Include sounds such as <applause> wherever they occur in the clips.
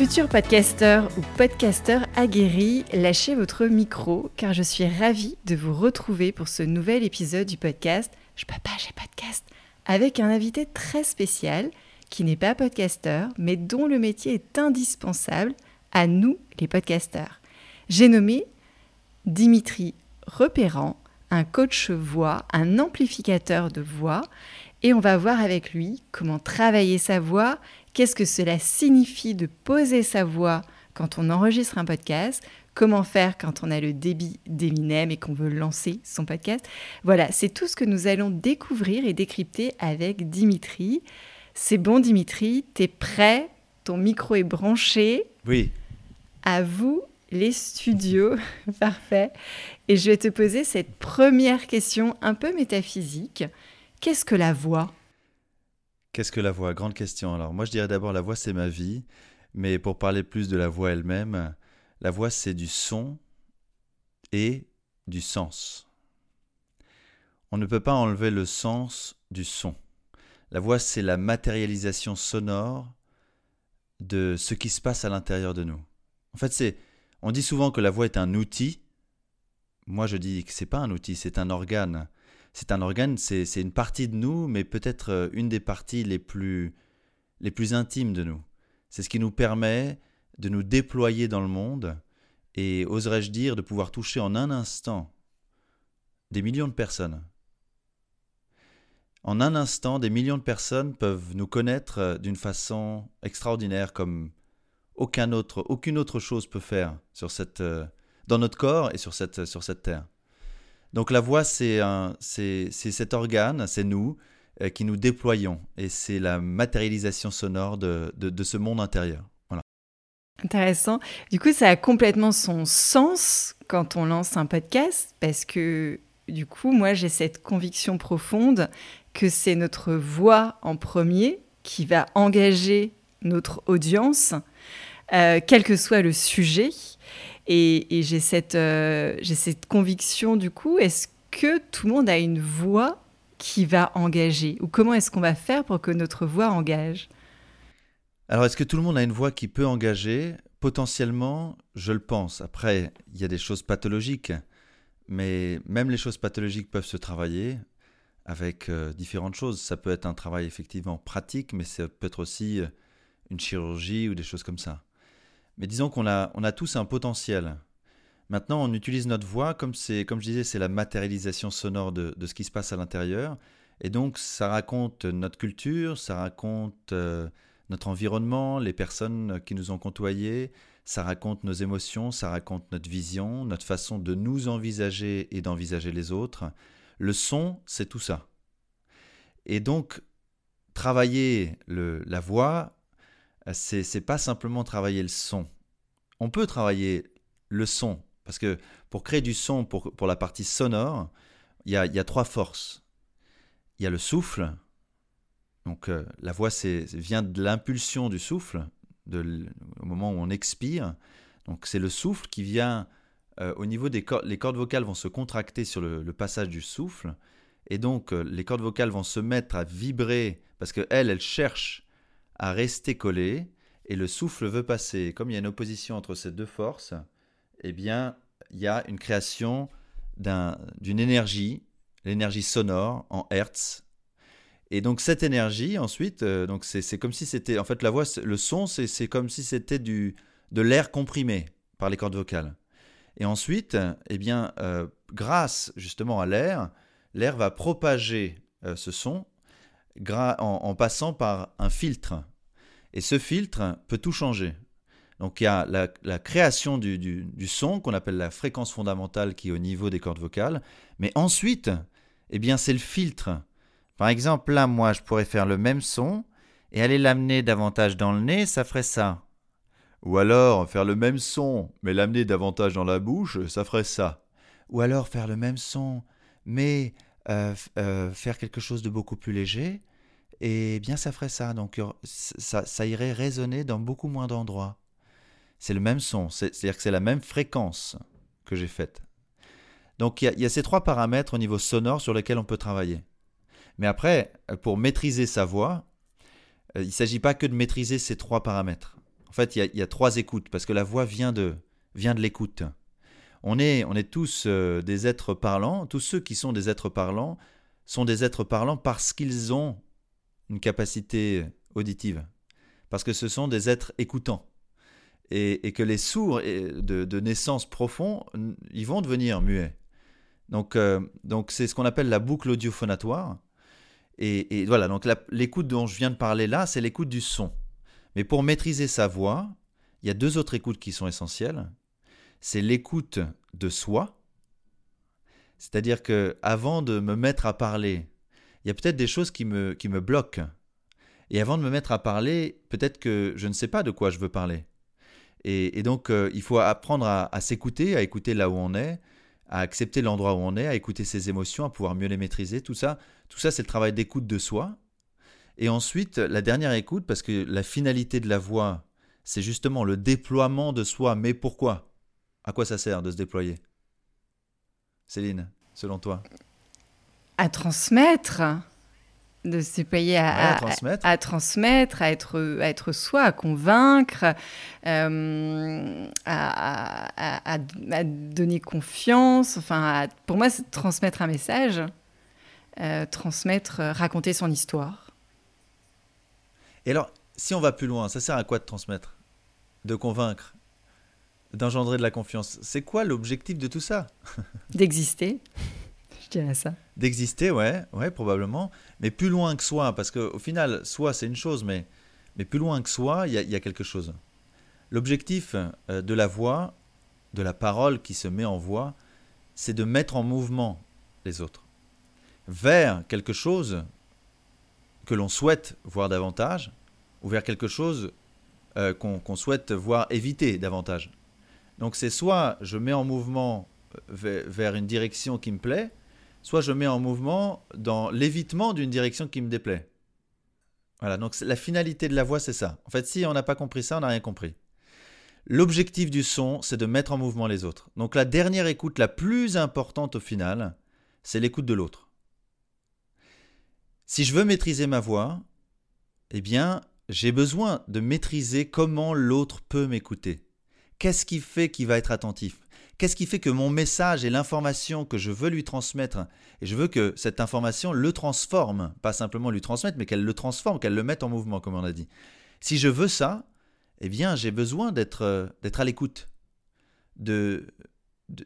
Futur podcasteur ou podcasteur aguerri, lâchez votre micro car je suis ravie de vous retrouver pour ce nouvel épisode du podcast Je peux pas, j'ai podcast avec un invité très spécial qui n'est pas podcasteur mais dont le métier est indispensable à nous les podcasteurs. J'ai nommé Dimitri Repérant, un coach voix, un amplificateur de voix et on va voir avec lui comment travailler sa voix, qu'est-ce que cela signifie de poser sa voix quand on enregistre un podcast, comment faire quand on a le débit d'Eminem et qu'on veut lancer son podcast? Voilà, c'est tout ce que nous allons découvrir et décrypter avec Dimitri. C'est bon Dimitri, t'es prêt? Ton micro est branché Oui. À vous les studios, <laughs> parfait. Et je vais te poser cette première question un peu métaphysique. Qu'est-ce que la voix? Qu'est-ce que la voix? Grande question. Alors moi je dirais d'abord la voix c'est ma vie, mais pour parler plus de la voix elle-même, la voix c'est du son et du sens. On ne peut pas enlever le sens du son. La voix c'est la matérialisation sonore de ce qui se passe à l'intérieur de nous. En fait c'est on dit souvent que la voix est un outil. Moi je dis que c'est pas un outil, c'est un organe c'est un organe, c'est une partie de nous, mais peut-être euh, une des parties les plus, les plus intimes de nous. C'est ce qui nous permet de nous déployer dans le monde et, oserais-je dire, de pouvoir toucher en un instant des millions de personnes. En un instant, des millions de personnes peuvent nous connaître euh, d'une façon extraordinaire comme aucun autre, aucune autre chose peut faire sur cette, euh, dans notre corps et sur cette, sur cette terre. Donc la voix, c'est cet organe, c'est nous euh, qui nous déployons et c'est la matérialisation sonore de, ce monde intérieur. Intéressant. Du coup, ça a complètement son sens quand on lance un podcast parce que du coup, moi, j'ai cette conviction profonde que c'est notre voix en premier qui va engager notre audience, euh, quel que soit le sujet. Et, j'ai cette, euh, cette conviction du coup, est-ce que tout le monde a une voix qui va engager? Ou comment est-ce qu'on va faire pour que notre voix engage? Alors, est-ce que tout le monde a une voix qui peut engager? Potentiellement, je le pense. Après, il y a des choses pathologiques, mais même les choses pathologiques peuvent se travailler avec euh, différentes choses. Ça peut être un travail effectivement pratique, mais ça peut être aussi euh, une chirurgie ou des choses comme ça. Mais disons qu'on a, tous un potentiel. Maintenant, on utilise notre voix comme c'est, comme je disais, c'est la matérialisation sonore de, ce qui se passe à l'intérieur. Et donc, ça raconte notre culture, ça raconte euh, notre environnement, les personnes qui nous ont côtoyés, ça raconte nos émotions, ça raconte notre vision, notre façon de nous envisager et d'envisager les autres. Le son, c'est tout ça. Et donc, travailler le, la voix, c'est, c'est pas simplement travailler le son. On peut travailler le son, parce que pour créer du son, pour, pour la partie sonore, il y a, y a, trois forces. Il y a le souffle, donc euh, la voix c'est, vient de l'impulsion du souffle, de, au moment où on expire. Donc c'est le souffle qui vient euh, au niveau des cordes, les cordes vocales vont se contracter sur le, passage du souffle, et donc euh, les cordes vocales vont se mettre à vibrer, parce qu'elles, elles cherchent à rester collé et le souffle veut passer. Comme il y a une opposition entre ces deux forces, eh bien, il y a une création d'une énergie, l'énergie sonore en hertz. Et donc cette énergie, ensuite, euh, donc c'est comme si c'était, en fait, la voix, le son, c'est comme si c'était du de l'air comprimé par les cordes vocales. Et ensuite, eh bien, euh, grâce justement à l'air, l'air va propager euh, ce son en, passant par un filtre. Et ce filtre peut tout changer. Donc il y a la, création du, son qu'on appelle la fréquence fondamentale qui est au niveau des cordes vocales. Mais ensuite, eh bien c'est le filtre. Par exemple, là, moi, je pourrais faire le même son et aller l'amener davantage dans le nez, ça ferait ça. Ou alors faire le même son, mais l'amener davantage dans la bouche, ça ferait ça. Ou alors faire le même son, mais euh, euh, faire quelque chose de beaucoup plus léger, et bien ça ferait ça. Donc ça, irait résonner dans beaucoup moins d'endroits. C'est le même son, c'est-à-dire que c'est la même fréquence que j'ai faite. Donc il y, a ces trois paramètres au niveau sonore sur lesquels on peut travailler. Mais après, pour maîtriser sa voix, euh, il ne s'agit pas que de maîtriser ces trois paramètres. En fait, il y, a, trois écoutes, parce que la voix vient de, vient de l'écoute. On est, on est tous euh, des êtres parlants, tous ceux qui sont des êtres parlants sont des êtres parlants parce qu'ils ont une capacité auditive, parce que ce sont des êtres écoutants. Et, que les sourds de, naissance profond, ils vont devenir muets. Donc, euh, donc c'est ce qu'on appelle la boucle audiophonatoire. Et, voilà, donc l'écoute dont je viens de parler là, c'est l'écoute du son. Mais pour maîtriser sa voix, il y a deux autres écoutes qui sont essentielles. C'est l'écoute de soi, c'est-à-dire que avant de me mettre à parler, il y a peut-être des choses qui me, qui me bloquent. Et avant de me mettre à parler, peut-être que je ne sais pas de quoi je veux parler. Et, donc, euh, il faut apprendre à s'écouter, à écouter là où on est, à accepter l'endroit où on est, à écouter ses émotions, à pouvoir mieux les maîtriser. Tout ça, tout ça c'est le travail d'écoute de soi. Et ensuite, la dernière écoute, parce que la finalité de la voix, c'est justement le déploiement de soi. Mais pourquoi? À quoi ça sert de se déployer? Céline, selon toi? À transmettre de se déployer à, transmettre. À, transmettre. à être, à être soi, à convaincre, euh, à, donner confiance. Enfin, pour moi, c'est transmettre un message, euh, transmettre, euh, raconter son histoire. Et alors, si on va plus loin, ça sert à quoi de transmettre? De convaincre? D'engendrer de la confiance? C'est quoi l'objectif de tout ça? D'exister ça. D'exister, ouais, ouais, probablement. Mais plus loin que soi, parce qu'au final, soi, c'est une chose, mais, mais plus loin que soi, il y, a quelque chose. L'objectif euh, de la voix, de la parole qui se met en voix, c'est de mettre en mouvement les autres vers quelque chose que l'on souhaite voir davantage, ou vers quelque chose euh, qu'on souhaite voir éviter davantage. Donc c'est soit je mets en mouvement euh, vers une direction qui me plaît, soit je mets en mouvement dans l'évitement d'une direction qui me déplaît. Voilà, donc la finalité de la voix, c'est ça. En fait, si on n'a pas compris ça, on n'a rien compris. L'objectif du son, c'est de mettre en mouvement les autres. Donc la dernière écoute la plus importante au final, c'est l'écoute de l'autre. Si je veux maîtriser ma voix, eh bien, j'ai besoin de maîtriser comment l'autre peut m'écouter. Qu'est-ce qui fait qu'il va être attentif? Qu'est-ce qui fait que mon message et l'information que je veux lui transmettre, et je veux que cette information le transforme, pas simplement lui transmettre, mais qu'elle le transforme, qu'elle le mette en mouvement, comme on a dit. Si je veux ça, eh bien, j'ai besoin d'être euh, à l'écoute de,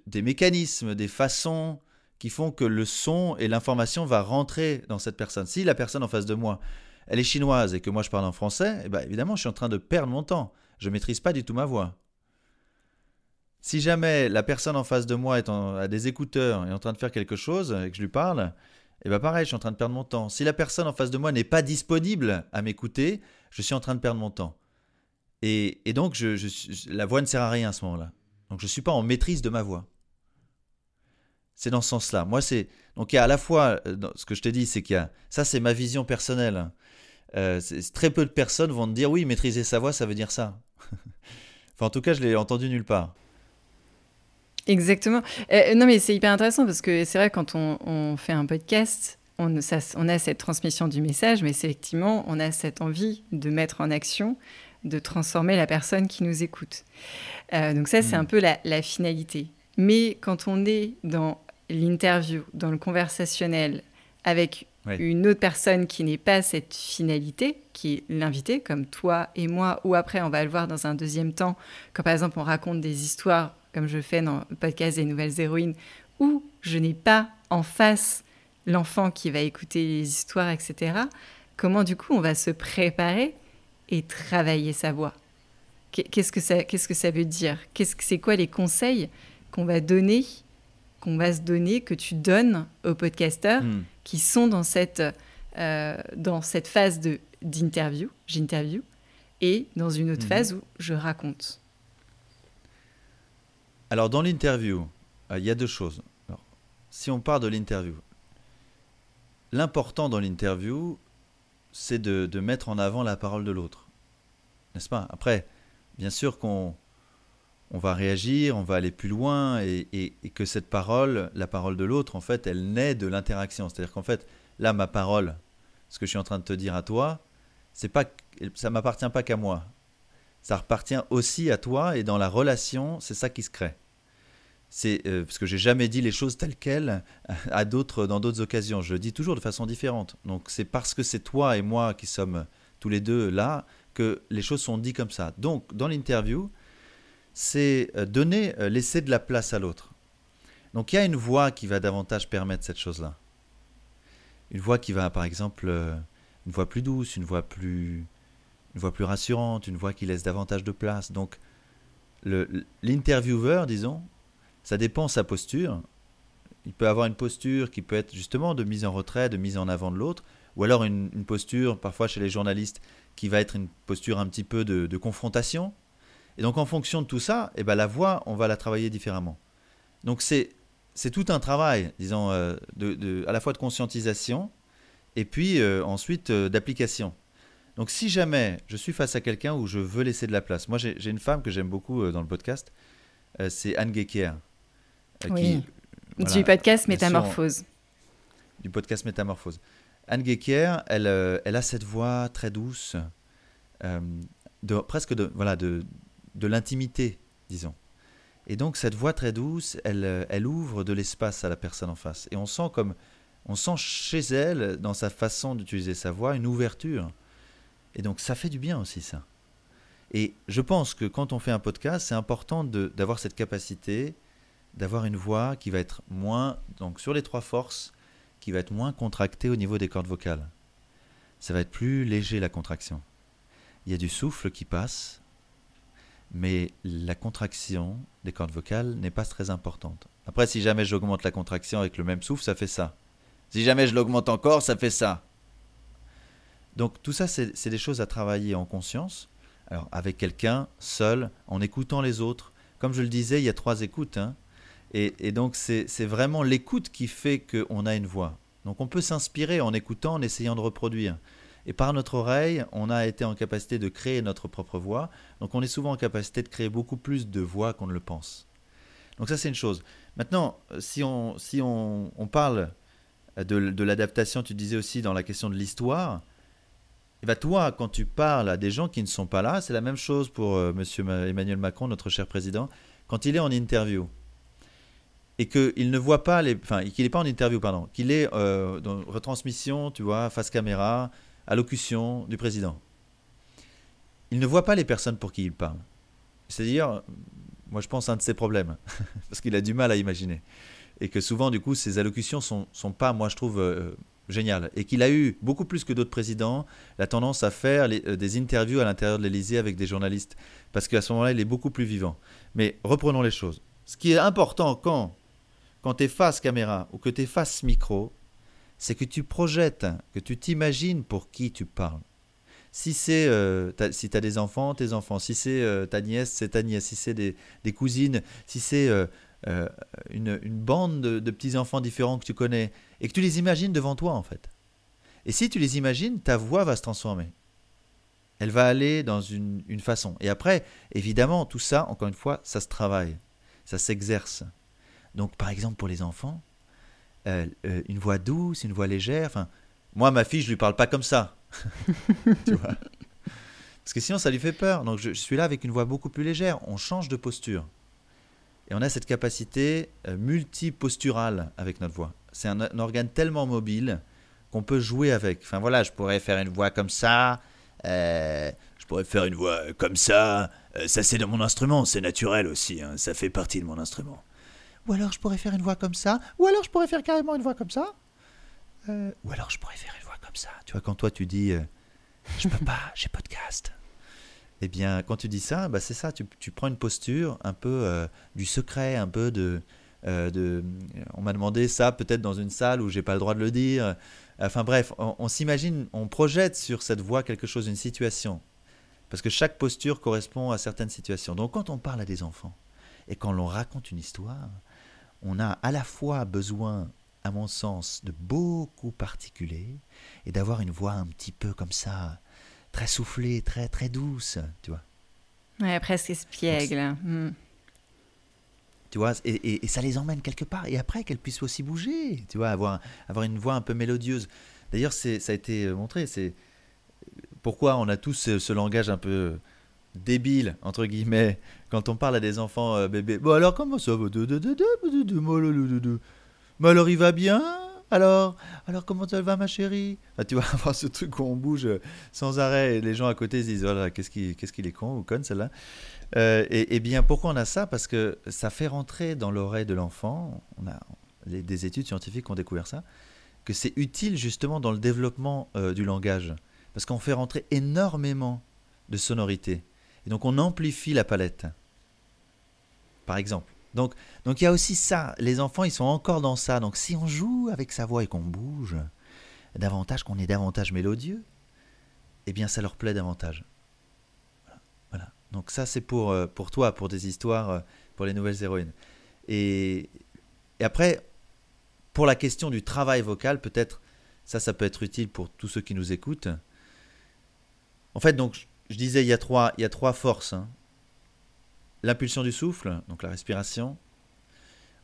des mécanismes, des façons qui font que le son et l'information va rentrer dans cette personne. Si la personne en face de moi, elle est chinoise et que moi je parle en français, eh bien, évidemment, je suis en train de perdre mon temps. Je maîtrise pas du tout ma voix. Si jamais la personne en face de moi est a des écouteurs et est en train de faire quelque chose et que je lui parle, et eh bien pareil, je suis en train de perdre mon temps. Si la personne en face de moi n'est pas disponible à m'écouter, je suis en train de perdre mon temps. Et, donc, la voix ne sert à rien à ce moment-là. Donc, je ne suis pas en maîtrise de ma voix. C'est dans ce sens-là. Moi, c'est donc il y a à la fois euh, ce que je te dis, c'est qu'il y a ça, c'est ma vision personnelle. Euh, très peu de personnes vont te dire oui, maîtriser sa voix, ça veut dire ça. <laughs> enfin, en tout cas, je l'ai entendu nulle part. Exactement. Euh, non, mais c'est hyper intéressant parce que c'est vrai, quand on, fait un podcast, on, on, a cette transmission du message, mais effectivement, on a cette envie de mettre en action, de transformer la personne qui nous écoute. Euh, donc ça, c'est hmm. un peu la, finalité. Mais quand on est dans l'interview, dans le conversationnel, avec une autre personne qui n'est pas cette finalité, qui est l'invité, comme toi et moi, ou après, on va le voir dans un deuxième temps, quand par exemple on raconte des histoires comme je fais dans le podcast des Nouvelles Héroïnes, où je n'ai pas en face l'enfant qui va écouter les histoires, etc., comment du coup on va se préparer et travailler sa voix? Qu'est-ce que ça, qu'est-ce que ça veut dire? Qu'est-ce que c'est quoi les conseils qu'on va donner, qu'on va se donner, que tu donnes aux podcasteurs Hmm. qui sont dans cette, euh, dans cette phase de, d'interview, j'interview, et dans une autre Mhm. phase où je raconte? Alors, dans l'interview, euh, il y a deux choses. Si on part de l'interview, l'important dans l'interview, c'est de, mettre en avant la parole de l'autre. N'est-ce pas? Après, bien sûr qu'on on va réagir, on va aller plus loin, et, et- et que cette parole, la parole de l'autre, en fait, elle naît de l'interaction. C'est-à-dire qu'en fait, là, ma parole, ce que je suis en train de te dire à toi, c'est pas, ça m'appartient pas qu'à moi. Ça appartient aussi à toi, et dans la relation, c'est ça qui se crée. C'est euh, parce que j'ai jamais dit les choses telles quelles à d'autres dans d'autres occasions. Je le dis toujours de façon différente. Donc c'est parce que c'est toi et moi qui sommes tous les deux là que les choses sont dites comme ça. Donc dans l'interview, c'est euh, donner, euh, laisser de la place à l'autre. Donc il y a une voix qui va davantage permettre cette chose-là. Une voix qui va, par exemple, une voix plus douce, une voix plus, une voix plus rassurante, une voix qui laisse davantage de place. Donc l'intervieweur, disons, ça dépend de sa posture. Il peut avoir une posture qui peut être justement de mise en retrait, de mise en avant de l'autre, ou alors une, posture, parfois chez les journalistes, qui va être une posture un petit peu de, confrontation. Et donc en fonction de tout ça, eh ben, la voix, on va la travailler différemment. Donc c'est c'est tout un travail, disons, euh, à la fois de conscientisation et puis euh, ensuite euh, d'application. Donc si jamais je suis face à quelqu'un où je veux laisser de la place, moi j'ai une femme que j'aime beaucoup dans le podcast, c'est Anne Gecker. Oui. voilà, du podcast sûr, Métamorphose. du podcast Métamorphose. Anne Gecker, elle, euh, elle a cette voix très douce, euh, de, presque de, voilà, de, de l'intimité, disons. Et donc cette voix très douce, elle, euh, elle ouvre de l'espace à la personne en face. Et on sent comme, on sent chez elle, dans sa façon d'utiliser sa voix, une ouverture. Et donc ça fait du bien aussi ça. Et je pense que quand on fait un podcast, c'est important d'avoir cette capacité d'avoir une voix qui va être moins, donc sur les trois forces, qui va être moins contractée au niveau des cordes vocales. Ça va être plus léger la contraction. Il y a du souffle qui passe, mais la contraction des cordes vocales n'est pas très importante. Après, si jamais j'augmente la contraction avec le même souffle, ça fait ça. Si jamais je l'augmente encore, ça fait ça. Donc tout ça, c'est des choses à travailler en conscience, alors avec quelqu'un, seul, en écoutant les autres. Comme je le disais, il y a trois écoutes. hein. Et, donc c'est vraiment l'écoute qui fait qu'on a une voix. Donc on peut s'inspirer en écoutant, en essayant de reproduire. Et par notre oreille, on a été en capacité de créer notre propre voix. Donc on est souvent en capacité de créer beaucoup plus de voix qu'on ne le pense. Donc ça c'est une chose. Maintenant, si on, si on, on parle de, de l'adaptation, tu disais aussi dans la question de l'histoire, et ben toi, quand tu parles à des gens qui ne sont pas là, c'est la même chose pour euh, Monsieur Ma- Emmanuel Macron, notre cher président, quand il est en interview et qu'il ne voit pas les, enfin qu'il n'est pas en interview, pardon, qu'il est euh, dans retransmission, tu vois, face caméra, allocution du président. Il ne voit pas les personnes pour qui il parle. C'est-à-dire, moi je pense un de ses problèmes, <laughs> parce qu'il a du mal à imaginer, et que souvent du coup ses allocutions sont, sont pas, moi je trouve, euh, géniales, et qu'il a eu beaucoup plus que d'autres présidents la tendance à faire euh, des interviews à l'intérieur de l'Élysée avec des journalistes, parce qu'à ce moment-là il est beaucoup plus vivant. Mais reprenons les choses. Ce qui est important quand, quand tu es face caméra ou que tu es face micro, c'est que tu projettes, que tu t'imagines pour qui tu parles. Si c'est euh, si tu as des enfants, tes enfants. Si c'est euh, ta nièce, c'est ta nièce. Si c'est des, des cousines, si c'est euh, une, une bande de, de petits-enfants différents que tu connais, et que tu les imagines devant toi en fait. Et si tu les imagines, ta voix va se transformer. Elle va aller dans une, une façon. Et après, évidemment, tout ça, encore une fois, ça se travaille, ça s'exerce. Donc, par exemple, pour les enfants, euh, euh, une voix douce, une voix légère. Enfin, moi, ma fille, je lui parle pas comme ça. <laughs> tu vois Parce que sinon, ça lui fait peur. Donc, je, suis là avec une voix beaucoup plus légère. On change de posture. Et on a cette capacité euh, multiposturale avec notre voix. C'est un, organe tellement mobile qu'on peut jouer avec. Enfin, voilà, je pourrais faire une voix comme ça. je pourrais faire une voix comme ça. Ça c'est dans mon instrument, c'est naturel aussi, hein, ça fait partie de mon instrument. Ou alors je pourrais faire une voix comme ça, ou alors je pourrais faire carrément une voix comme ça. Euh, ou alors je pourrais faire une voix comme ça. Tu vois, quand toi tu dis euh, je peux pas, <laughs> j'ai podcast. Eh bien, quand tu dis ça, bah, c'est ça, tu, tu, prends une posture un peu du secret, un peu de, de. On m'a demandé ça peut-être dans une salle où j'ai pas le droit de le dire. Enfin bref, on, s'imagine, on projette sur cette voix quelque chose, une situation. Parce que chaque posture correspond à certaines situations. Donc quand on parle à des enfants et quand l'on raconte une histoire, on a à la fois besoin, à mon sens, de beaucoup particuler et d'avoir une voix un petit peu comme ça, très soufflée, très très douce, tu vois. Ouais, presque espiègle. Hmm. Tu vois, et, ça les emmène quelque part. Et après, qu'elles puissent aussi bouger, tu vois, avoir, avoir une voix un peu mélodieuse. D'ailleurs, ça a été montré, c'est pourquoi on a tous ce, langage un peu débile, entre guillemets, quand on parle à des enfants euh, bébés. Bon, alors comment ça va? Mais alors il va bien? Alors, alors comment ça va ma chérie? Tu vois, <laughs> avoir ce truc où on bouge sans arrêt et les gens à côté se disent voilà, qu'est-ce qu'il qu'est-ce est con ou conne celle-là. Euh, et, bien pourquoi on a ça? Parce que ça fait rentrer dans l'oreille de l'enfant, on a des études scientifiques ont découvert ça, que c'est utile justement dans le développement euh, du langage. Parce qu'on fait rentrer énormément de sonorités. Et donc on amplifie la palette. Par exemple. Donc, donc il y a aussi ça. Les enfants, ils sont encore dans ça. Donc si on joue avec sa voix et qu'on bouge davantage, qu'on est davantage mélodieux, eh bien ça leur plaît davantage. Voilà. Donc ça, c'est pour, euh, pour toi, pour des histoires, euh, pour les nouvelles héroïnes. Et, et après, pour la question du travail vocal, peut-être, ça, ça peut être utile pour tous ceux qui nous écoutent. En fait, donc, je disais, il y a trois, forces. Hein. L'impulsion du souffle, donc la respiration.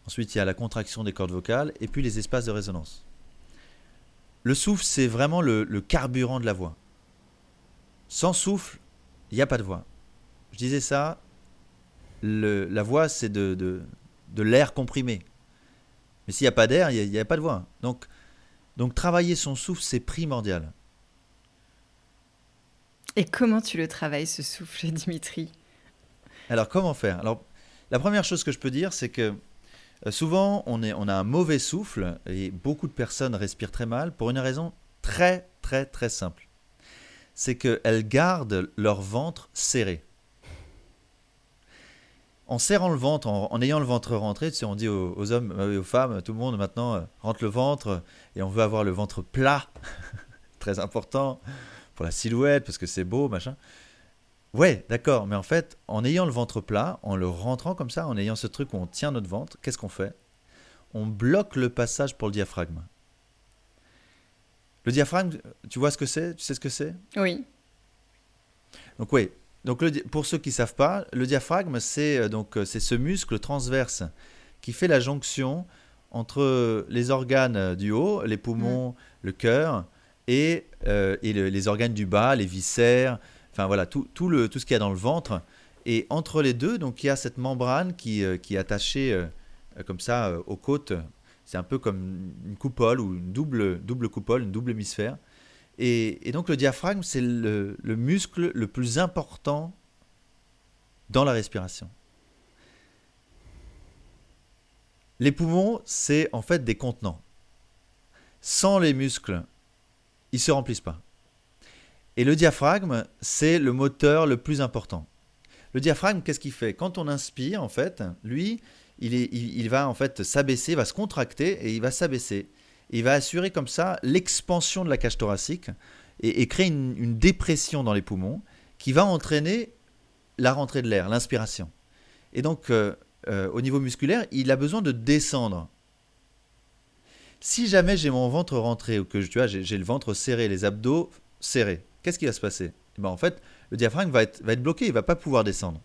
Ensuite, il y a la contraction des cordes vocales et puis les espaces de résonance. Le souffle, c'est vraiment le, carburant de la voix. Sans souffle, il n'y a pas de voix. Je disais ça, la voix, c'est de, de, l'air comprimé. Mais s'il n'y a pas d'air, il n'y a, a, pas de voix. Donc, donc travailler son souffle, c'est primordial. Et comment tu le travailles, ce souffle, <laughs> Dimitri? Alors, comment faire? Alors, la première chose que je peux dire, c'est que euh, souvent, on, a un mauvais souffle et beaucoup de personnes respirent très mal pour une raison très, très, très simple. C'est qu'elles gardent leur ventre serré. En serrant le ventre, en, ayant le ventre rentré, tu sais, on dit aux, hommes et aux femmes, tout le monde maintenant euh, rentre le ventre et on veut avoir le ventre plat, <laughs> très important pour la silhouette, parce que c'est beau, machin. Ouais, d'accord, mais en fait, en ayant le ventre plat, en le rentrant comme ça, en ayant ce truc où on tient notre ventre, qu'est-ce qu'on fait? On bloque le passage pour le diaphragme. Le diaphragme, tu vois ce que c'est? Tu sais ce que c'est? Oui. Donc oui, donc le, pour ceux qui ne savent pas, le diaphragme, c'est euh, donc euh, c'est ce muscle transverse qui fait la jonction entre les organes du haut, les poumons, mmh. le cœur, et, euh, les organes du bas, les viscères, enfin voilà, tout, le, tout ce qu'il y a dans le ventre. Et entre les deux, donc il y a cette membrane qui, euh, qui est attachée euh, comme ça aux côtes. C'est un peu comme une coupole ou une double, double coupole, une double hémisphère. Et, donc le diaphragme, c'est le, le, muscle le plus important dans la respiration. Les poumons, c'est en fait des contenants. Sans les muscles ils se remplissent pas. Et le diaphragme, c'est le moteur le plus important. Le diaphragme, qu'est-ce qu'il fait? Quand on inspire, en fait, lui, il, est, il, va en fait s'abaisser, va se contracter et il va s'abaisser. Il va assurer comme ça l'expansion de la cage thoracique et, créer une, dépression dans les poumons qui va entraîner la rentrée de l'air, l'inspiration. Et donc, euh, euh, au niveau musculaire, il a besoin de descendre. Si jamais j'ai mon ventre rentré ou que tu vois, j'ai le ventre serré, les abdos serrés, qu'est-ce qui va se passer? Eh ben, En fait, le diaphragme va être, va être bloqué, il ne va pas pouvoir descendre.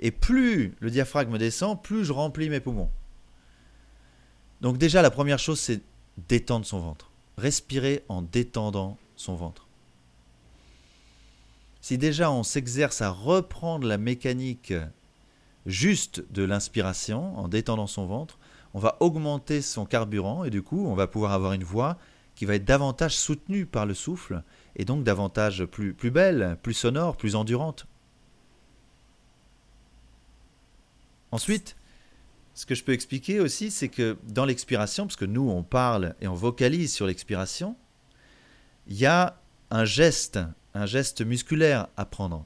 Et plus le diaphragme descend, plus je remplis mes poumons. Donc déjà, la première chose, c'est détendre son ventre. Respirer en détendant son ventre. Si déjà on s'exerce à reprendre la mécanique juste de l'inspiration en détendant son ventre, on va augmenter son carburant et du coup, on va pouvoir avoir une voix qui va être davantage soutenue par le souffle et donc davantage plus, belle, plus sonore, plus endurante. Ensuite, ce que je peux expliquer aussi, c'est que dans l'expiration, parce que nous, on parle et on vocalise sur l'expiration, il y a un geste, un geste musculaire à prendre.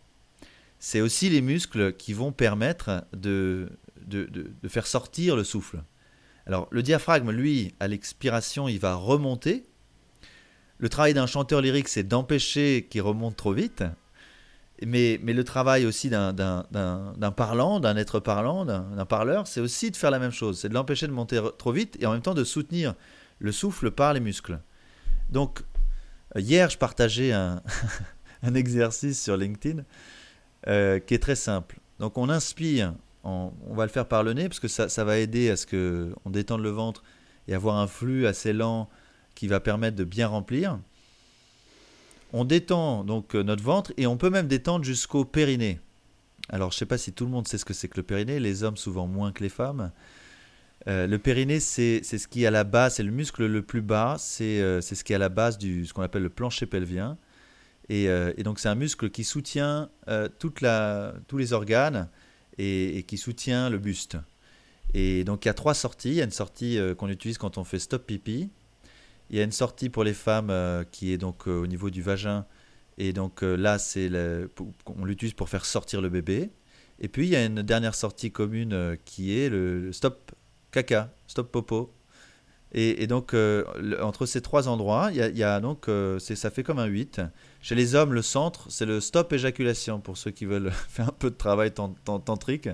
C'est aussi les muscles qui vont permettre de, faire sortir le souffle. Alors, le diaphragme, lui, à l'expiration, il va remonter. Le travail d'un chanteur lyrique, c'est d'empêcher qu'il remonte trop vite. Mais, le travail aussi d'un parlant, d'un être parlant, d'un parleur, c'est aussi de faire la même chose. C'est de l'empêcher de monter trop vite et en même temps de soutenir le souffle par les muscles. Donc, euh, hier, je partageais un, <laughs> un exercice sur LinkedIn euh, qui est très simple. Donc, on inspire, on, on, va le faire par le nez parce que ça, va aider à ce qu'on détende le ventre et avoir un flux assez lent qui va permettre de bien remplir. On détend donc euh, notre ventre et on peut même détendre jusqu'au périnée. Alors je ne sais pas si tout le monde sait ce que c'est que le périnée, les hommes souvent moins que les femmes. Euh, le périnée, c'est ce qui est à la base, c'est le muscle le plus bas, c'est euh, ce qui est à la base du ce qu'on appelle le plancher pelvien. Et, donc c'est un muscle qui soutient tous les organes et, qui soutient le buste. Et donc il y a trois sorties. Il y a une sortie qu'on utilise quand on fait stop pipi. Il y a une sortie pour les femmes euh, qui est donc euh, au niveau du vagin. Et donc euh, là, c'est on l'utilise pour faire sortir le bébé. Et puis il y a une dernière sortie commune qui est le, stop caca, stop popo. Et, donc entre ces trois endroits, y a, donc ça fait comme un 8. Chez les hommes, le centre, c'est le stop éjaculation pour ceux qui veulent <laughs> faire un peu de travail tantrique.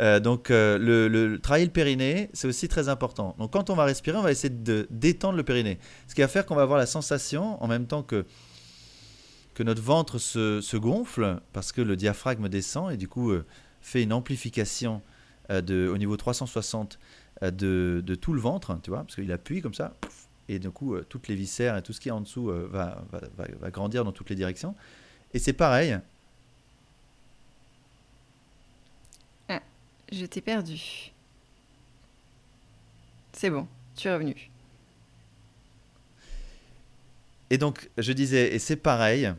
Euh, donc euh, le, le, travailler le périnée, c'est aussi très important. Donc quand on va respirer, on va essayer de détendre le périnée. Ce qui va faire qu'on va avoir la sensation, en même temps que, que notre ventre se, gonfle, parce que le diaphragme descend et du coup euh, fait une amplification de, au niveau 360 de, de, tout le ventre, tu vois, parce qu'il appuie comme ça, et du coup toutes les viscères et tout ce qui est en dessous va, va, va, va grandir dans toutes les directions. Et c'est pareil, Je t'ai perdu. C'est bon, tu es revenu. Et donc, je disais, et c'est pareil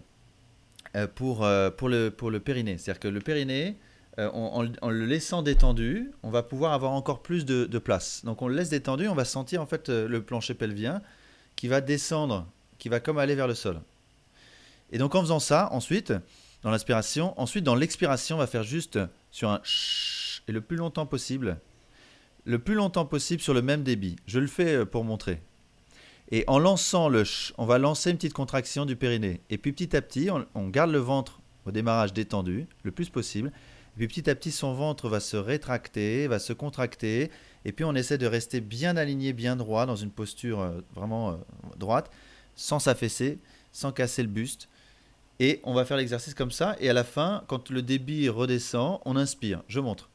euh, pour, euh, pour, le, pour le périnée. C'est-à-dire que le périnée, euh, en, le laissant détendu, on va pouvoir avoir encore plus de, place. Donc, on le laisse détendu, on va sentir en fait le plancher pelvien qui va descendre, qui va comme aller vers le sol. Et donc, en faisant ça, ensuite, dans l'inspiration, ensuite, dans l'expiration, on va faire juste sur un et le plus longtemps possible, le plus longtemps possible sur le même débit. Je le fais euh, pour montrer. Et en lançant le ch, on va lancer une petite contraction du périnée. Et puis petit à petit, on, garde le ventre au démarrage détendu, le plus possible. Et puis petit à petit, son ventre va se rétracter, va se contracter. Et puis on essaie de rester bien aligné, bien droit, dans une posture euh, vraiment euh, droite, sans s'affaisser, sans casser le buste. Et on va faire l'exercice comme ça. Et à la fin, quand le débit redescend, on inspire. Je montre.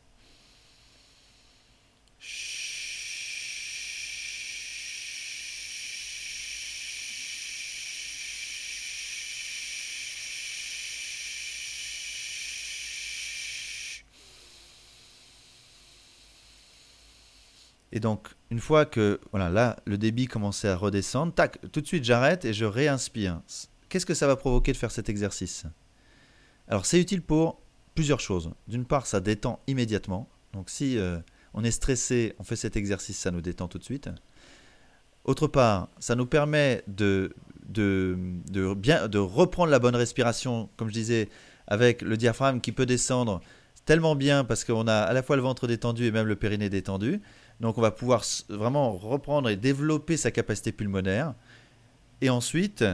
Et donc, une fois que voilà, là, le débit commençait à redescendre, tac, tout de suite j'arrête et je réinspire. Qu'est-ce que ça va provoquer de faire cet exercice? Alors, c'est utile pour plusieurs choses. D'une part, ça détend immédiatement. Donc, si euh, on est stressé, on fait cet exercice, ça nous détend tout de suite. Autre part, ça nous permet de, de, de, bien, de reprendre la bonne respiration, comme je disais, avec le diaphragme qui peut descendre tellement bien parce qu'on a à la fois le ventre détendu et même le périnée détendu. Donc on va pouvoir vraiment reprendre et développer sa capacité pulmonaire. Et ensuite,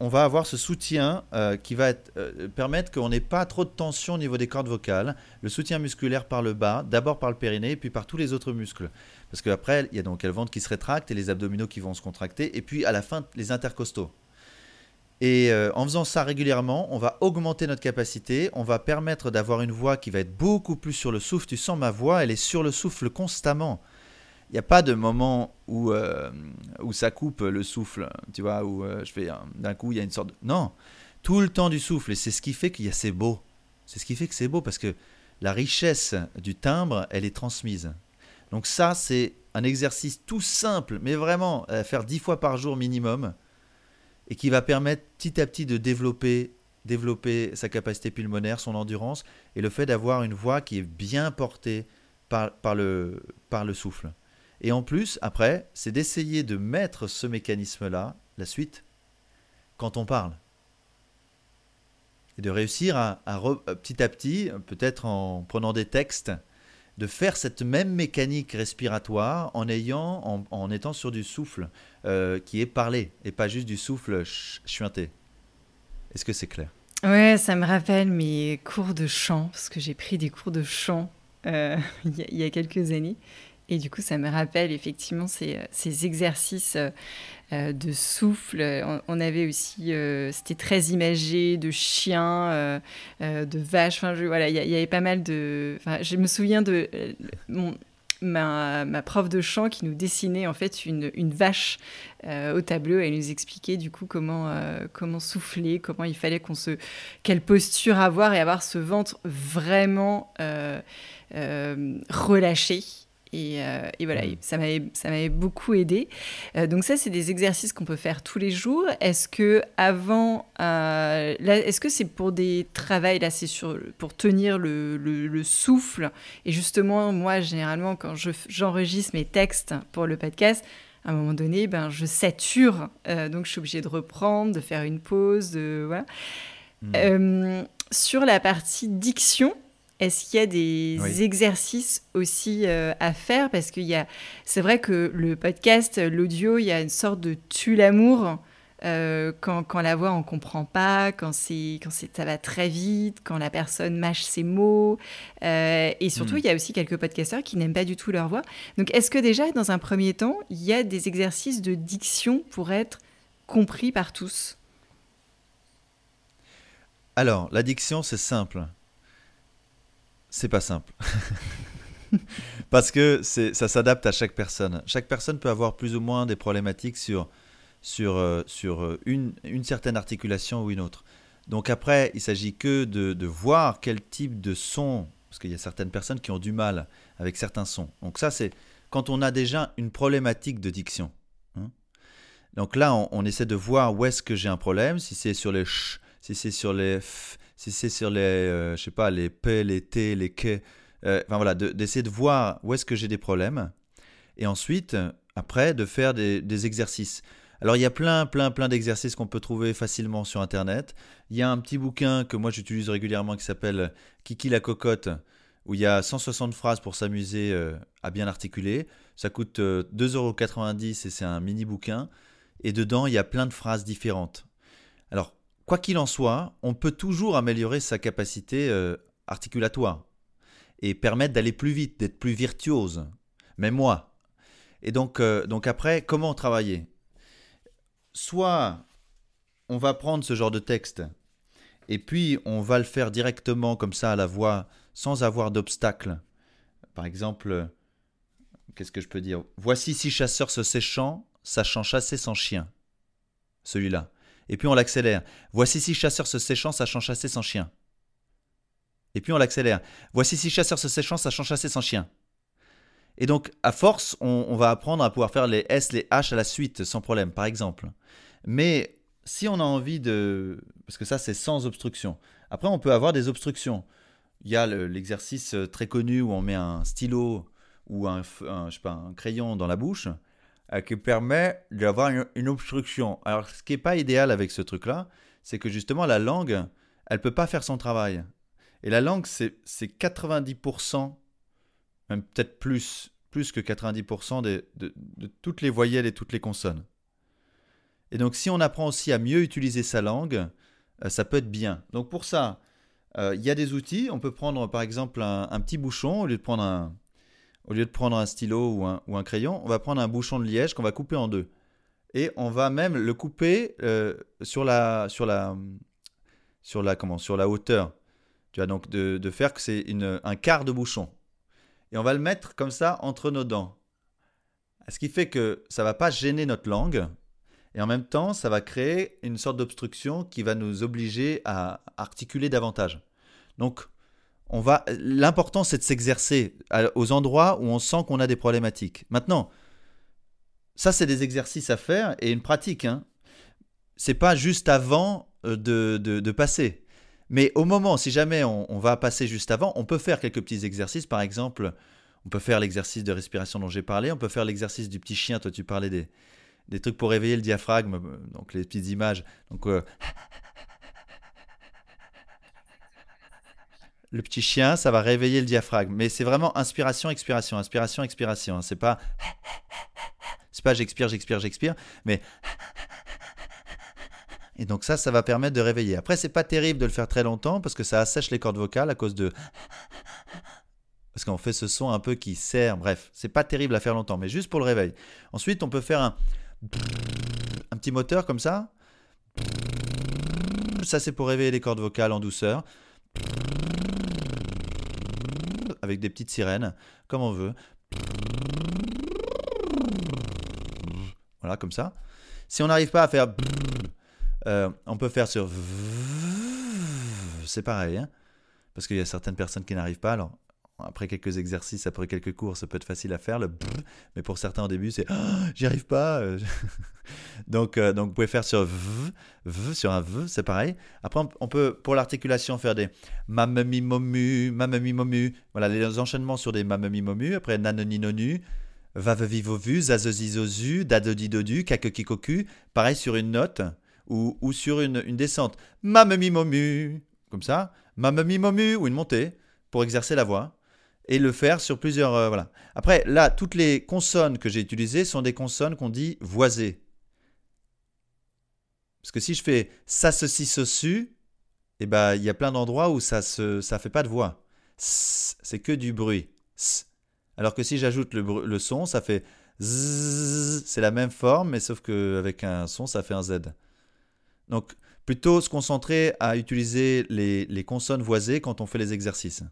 on va avoir ce soutien euh, qui va euh, permettre qu'on n'ait pas trop de tension au niveau des cordes vocales. Le soutien musculaire par le bas, d'abord par le périnée, puis par tous les autres muscles. Parce qu'après, il y a donc le ventre qui se rétracte et les abdominaux qui vont se contracter. Et puis à la fin, les intercostaux. Et euh, en faisant ça régulièrement, on va augmenter notre capacité, on va permettre d'avoir une voix qui va être beaucoup plus sur le souffle. Tu sens ma voix, elle est sur le souffle constamment il n'y a pas de moment où, euh, où ça coupe le souffle, tu vois, où euh, je fais d'un coup, il y a une sorte de... Non, tout le temps du souffle, et c'est ce qui fait qu'il y a c'est beau. C'est ce qui fait que c'est beau, parce que la richesse du timbre, elle est transmise. Donc ça, c'est un exercice tout simple, mais vraiment à faire dix fois par jour minimum, et qui va permettre petit à petit de développer, développer sa capacité pulmonaire, son endurance, et le fait d'avoir une voix qui est bien portée, par, par, le, par le souffle. Et en plus, après, c'est d'essayer de mettre ce mécanisme-là, la suite, quand on parle. Et de réussir à, petit à petit, peut-être en prenant des textes, de faire cette même mécanique respiratoire en, ayant, en, étant sur du souffle euh, qui est parlé et pas juste du souffle chuinté. Est-ce que c'est clair? Ouais, ça me rappelle mes cours de chant, parce que j'ai pris des cours de chant euh, <laughs> il y, a quelques années. Et du coup, ça me rappelle effectivement ces, ces exercices euh, de souffle. On, avait aussi, c'était très imagé, de chiens, de vaches. Enfin, voilà, il y, avait pas mal de. je me souviens de ma, ma, prof de chant qui nous dessinait en fait une, une vache euh, au tableau. Elle nous expliquait du coup comment, euh, comment souffler, comment il fallait qu'on se. quelle posture avoir et avoir ce ventre vraiment euh, relâché. Euh, et, voilà, mm. ça m'avait beaucoup aidé. Euh, donc ça, c'est des exercices qu'on peut faire tous les jours. Est-ce que avant, euh, est-ce que c'est pour des travails là, c'est sur pour tenir le, le, souffle? Et justement, moi, généralement, quand j'enregistre mes textes pour le podcast, à un moment donné, ben, je sature, donc je suis obligée de reprendre, de faire une pause, de voilà. Mm. sur la partie diction, est-ce qu'il y a des exercices aussi euh, à faire? Parce que c'est vrai que le podcast, l'audio, il y a une sorte de tue l'amour euh, quand, la voix on comprend pas, quand c'est quand ça va très vite, quand la personne mâche ses mots, euh, et surtout hmm. il y a aussi quelques podcasteurs qui n'aiment pas du tout leur voix. Donc est-ce que déjà dans un premier temps il y a des exercices de diction pour être compris par tous? Alors la diction c'est simple c'est pas simple. <laughs> Parce que ça s'adapte à chaque personne. Chaque personne peut avoir plus ou moins des problématiques sur, sur, euh, sur euh, une, une, certaine articulation ou une autre. Donc après, il s'agit que de, de, voir quel type de son, parce qu'il y a certaines personnes qui ont du mal avec certains sons. Donc ça, c'est quand on a déjà une problématique de diction. Hein. Donc là, on, essaie de voir où est-ce que j'ai un problème, si c'est sur les ch, si c'est sur les f, si c'est sur les, euh, je sais pas, les P, les T, les K, euh, enfin voilà, d'essayer de, voir où est-ce que j'ai des problèmes, et ensuite, après, de faire des, exercices. Alors il y a plein, plein, plein d'exercices qu'on peut trouver facilement sur Internet. Il y a un petit bouquin que moi j'utilise régulièrement qui s'appelle Kiki la cocotte, où il y a 160 phrases pour s'amuser euh, à bien articuler. Ça coûte 2,90€ et c'est un mini bouquin. Et dedans, il y a plein de phrases différentes. Alors, Quoi qu'il en soit, on peut toujours améliorer sa capacité euh, articulatoire et permettre d'aller plus vite, d'être plus virtuose. Mais moi. Et donc, euh, donc après, comment travailler? Soit on va prendre ce genre de texte et puis on va le faire directement comme ça à la voix sans avoir d'obstacle. Par exemple, qu'est-ce que je peux dire? Voici six chasseurs se séchant, sachant chasser sans chien. Celui-là et puis on l'accélère. Voici six chasseurs se séchant, sachant chasser sans chien. Et puis on l'accélère. Voici six chasseurs se séchant, sachant chasser sans chien. Et donc, à force, on, va apprendre à pouvoir faire les S, les H à la suite, sans problème, par exemple. Mais si on a envie de... Parce que ça, c'est sans obstruction. Après, on peut avoir des obstructions. Il y a l'exercice euh, très connu où on met un stylo ou un, je sais pas, un crayon dans la bouche. Euh, qui permet d'avoir une, obstruction. Alors, ce qui n'est pas idéal avec ce truc-là, c'est que justement, la langue, elle ne peut pas faire son travail. Et la langue, c'est 90%, même peut-être plus, plus que 90% de, de, toutes les voyelles et toutes les consonnes. Et donc, si on apprend aussi à mieux utiliser sa langue, euh, ça peut être bien. Donc, pour ça, euh, il y a des outils. On peut prendre, par exemple, un petit bouchon au lieu de prendre un, au lieu de prendre un stylo ou un, crayon, on va prendre un bouchon de liège qu'on va couper en deux. Et on va même le couper euh, sur, la, hauteur. Tu vois, donc de, de faire que c'est un quart de bouchon. Et on va le mettre comme ça entre nos dents. Ce qui fait que ça va pas gêner notre langue. Et en même temps, ça va créer une sorte d'obstruction qui va nous obliger à articuler davantage. Donc, on va. L'important, c'est de s'exercer aux endroits où on sent qu'on a des problématiques. Maintenant, ça, c'est des exercices à faire et une pratique. Hein. C'est pas juste avant euh, de, de, passer. Mais au moment, si jamais on, va passer juste avant, on peut faire quelques petits exercices. Par exemple, On peut faire l'exercice de respiration dont j'ai parlé, on peut faire l'exercice du petit chien, toi tu parlais des, des trucs pour réveiller le diaphragme, donc les petites images. Donc, euh, <laughs> le petit chien, ça va réveiller le diaphragme. Mais c'est vraiment inspiration, expiration, inspiration, expiration. C'est pas, c'est pas j'expire, j'expire, j'expire, mais et donc ça, ça va permettre de réveiller. Après, c'est pas terrible de le faire très longtemps parce que ça assèche les cordes vocales à cause de parce qu'on fait ce son un peu qui sert. Bref, c'est pas terrible à faire longtemps, mais juste pour le réveil. Ensuite, on peut faire un un petit moteur comme ça. Ça, c'est pour réveiller les cordes vocales en douceur avec des petites sirènes, comme on veut. Voilà, comme ça. Si on n'arrive pas à faire... Euh, on peut faire sur... C'est pareil, hein parce qu'il y a certaines personnes qui n'arrivent pas. Alors, après quelques exercices, après quelques cours, ça peut être facile à faire. Le mais pour certains au début, c'est oh, j'y arrive pas. <laughs> donc, euh, donc vous pouvez faire sur v, v sur un v, c'est pareil. Après, on peut pour l'articulation faire des mamami momu, mamami momu. Voilà les enchaînements sur des mamami momu. Après nanoni nonu, vavevivovu, zazozizozu, dadodidodu, kakekikoku. Pareil sur une note ou, ou sur une, une descente. Mamami momu, comme ça. Mamami momu ou une montée pour exercer la voix et le faire sur plusieurs. Euh, voilà. Après, là, toutes les consonnes que j'ai utilisées sont des consonnes qu'on dit voisées. Parce que si je fais ça, ceci, ceci, eh ben, il y a plein d'endroits où ça ne ça fait pas de voix. C'est que du bruit. Alors que si j'ajoute le, le, son, ça fait c'est la même forme, mais sauf qu'avec un son, ça fait un Z. Donc, plutôt se concentrer à utiliser les, les consonnes voisées quand on fait les exercices.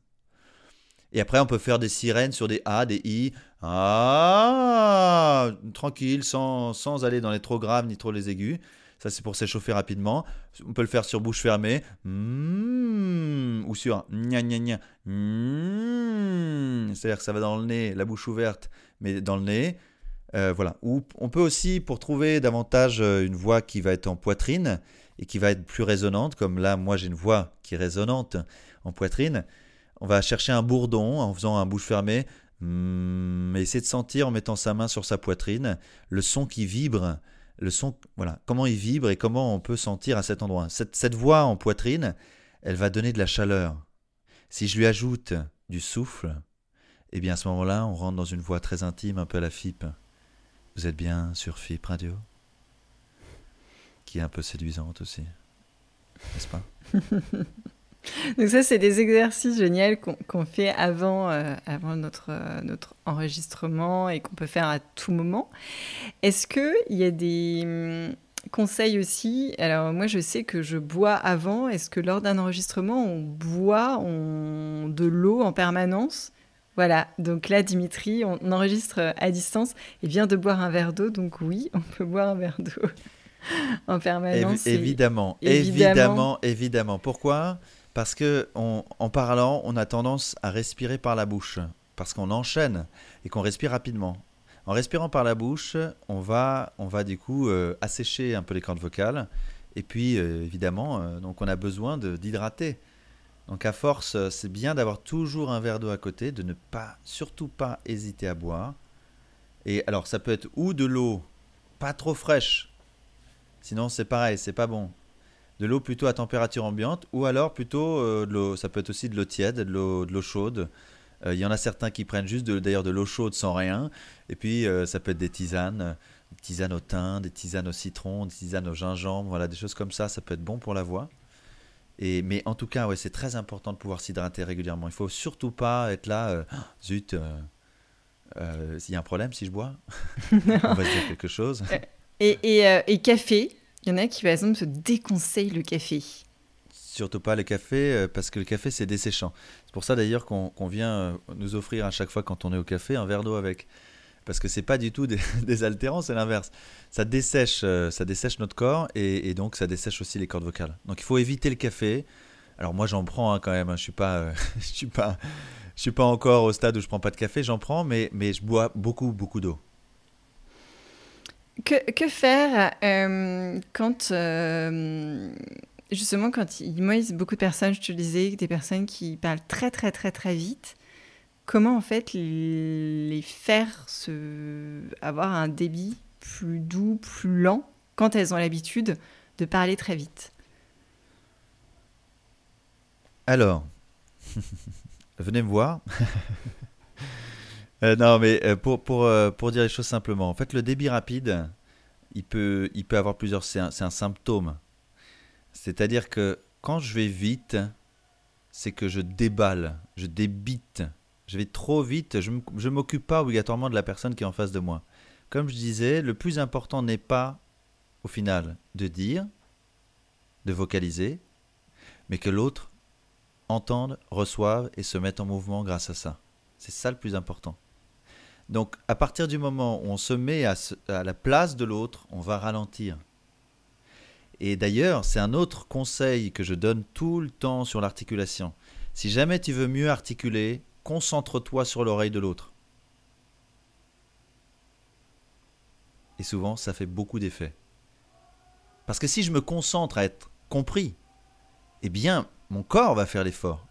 Et après, on peut faire des sirènes sur des A, des I. Ah, tranquille, sans, sans aller dans les trop graves ni trop les aigus. Ça, c'est pour s'échauffer rapidement. On peut le faire sur bouche fermée. Mmh, ou sur. Mmh. C'est-à-dire que ça va dans le nez, la bouche ouverte, mais dans le nez. Euh, voilà. Ou on peut aussi, pour trouver davantage euh, une voix qui va être en poitrine et qui va être plus résonante, comme là, moi j'ai une voix qui est résonante en poitrine, on va chercher un bourdon en faisant un bouche fermée, mais essayer de sentir en mettant sa main sur sa poitrine le son qui vibre, le son, voilà, comment il vibre et comment on peut sentir à cet endroit. Cette, voix en poitrine, elle va donner de la chaleur. Si je lui ajoute du souffle, eh bien à ce moment-là, on rentre dans une voix très intime, un peu à la FIP. Vous êtes bien sur FIP Radio? Qui est un peu séduisante aussi, n'est-ce pas? <laughs> <laughs> Donc ça, c'est des exercices géniaux qu'on fait avant, euh, avant notre, euh, notre enregistrement et qu'on peut faire à tout moment. Est-ce qu'il y a des hum, conseils aussi? Alors moi, je sais que je bois avant. Est-ce que lors d'un enregistrement, on boit on... de l'eau en permanence? Voilà, donc là, Dimitri, on enregistre à distance et vient de boire un verre d'eau, donc oui, <laughs> on peut boire un verre d'eau <laughs> en permanence. évidemment, évidemment, évidemment. Pourquoi? Parce que en parlant, on a tendance à respirer par la bouche, parce qu'on enchaîne et qu'on respire rapidement. En respirant par la bouche, on va, on va du coup euh, assécher un peu les cordes vocales. Et puis, euh, évidemment, euh, donc on a besoin d'hydrater. Donc à force, c'est bien d'avoir toujours un verre d'eau à côté, de ne pas, surtout pas hésiter à boire. Et alors, ça peut être ou de l'eau pas trop fraîche, sinon c'est pareil, c'est pas bon de l'eau plutôt à température ambiante ou alors plutôt euh, de l'eau, ça peut être aussi de l'eau tiède, de l'eau, de l'eau chaude. Euh, il y en a certains qui prennent juste d'ailleurs de, l'eau chaude sans rien. Et puis euh, ça peut être des tisanes, des tisanes au thym, des tisanes au citron, des tisanes au gingembre, voilà, des choses comme ça. Ça peut être bon pour la voix. Et, mais en tout cas, ouais, c'est très important de pouvoir s'hydrater régulièrement. Il faut surtout pas être là, zut, il y a un problème si je bois. <laughs> On va dire quelque chose. Et café il y en a qui, par exemple, se déconseillent le café. Surtout pas le café, euh, parce que le café, c'est desséchant. C'est pour ça d'ailleurs qu'on vient euh, nous offrir à chaque fois quand on est au café un verre d'eau avec. Parce que c'est pas du tout des, <laughs> altérants, c'est l'inverse. Ça dessèche, euh, ça dessèche notre corps et, donc ça dessèche aussi les cordes vocales. Donc il faut éviter le café. Alors moi j'en prends hein, quand même. Hein. Je suis <laughs> suis pas, suis pas encore au stade où je prends pas de café. J'en prends, mais je bois beaucoup beaucoup d'eau. Que, faire euh, quand, euh, justement, quand il, moi, beaucoup de personnes, je te disais, des personnes qui parlent très, très, très, très vite. comment en fait les faire se... avoir un débit plus doux, plus lent, quand elles ont l'habitude de parler très vite? Alors, <laughs> venez me voir. <laughs> Euh, non, mais euh, pour, pour, euh, pour dire les choses simplement, en fait, le débit rapide, il peut, il peut avoir plusieurs. C'est un, un, symptôme. C'est-à-dire que quand je vais vite, c'est que je déballe, je débite. Je vais trop vite, je ne m'occupe pas obligatoirement de la personne qui est en face de moi. Comme je disais, le plus important n'est pas, au final, de dire, de vocaliser, mais que l'autre entende, reçoive et se mette en mouvement grâce à ça. C'est ça le plus important. Donc à partir du moment où on se met à, la place de l'autre, on va ralentir. Et d'ailleurs, c'est un autre conseil que je donne tout le temps sur l'articulation. Si jamais tu veux mieux articuler, concentre-toi sur l'oreille de l'autre. Et souvent, ça fait beaucoup d'effet. Parce que si je me concentre à être compris, eh bien, mon corps va faire l'effort.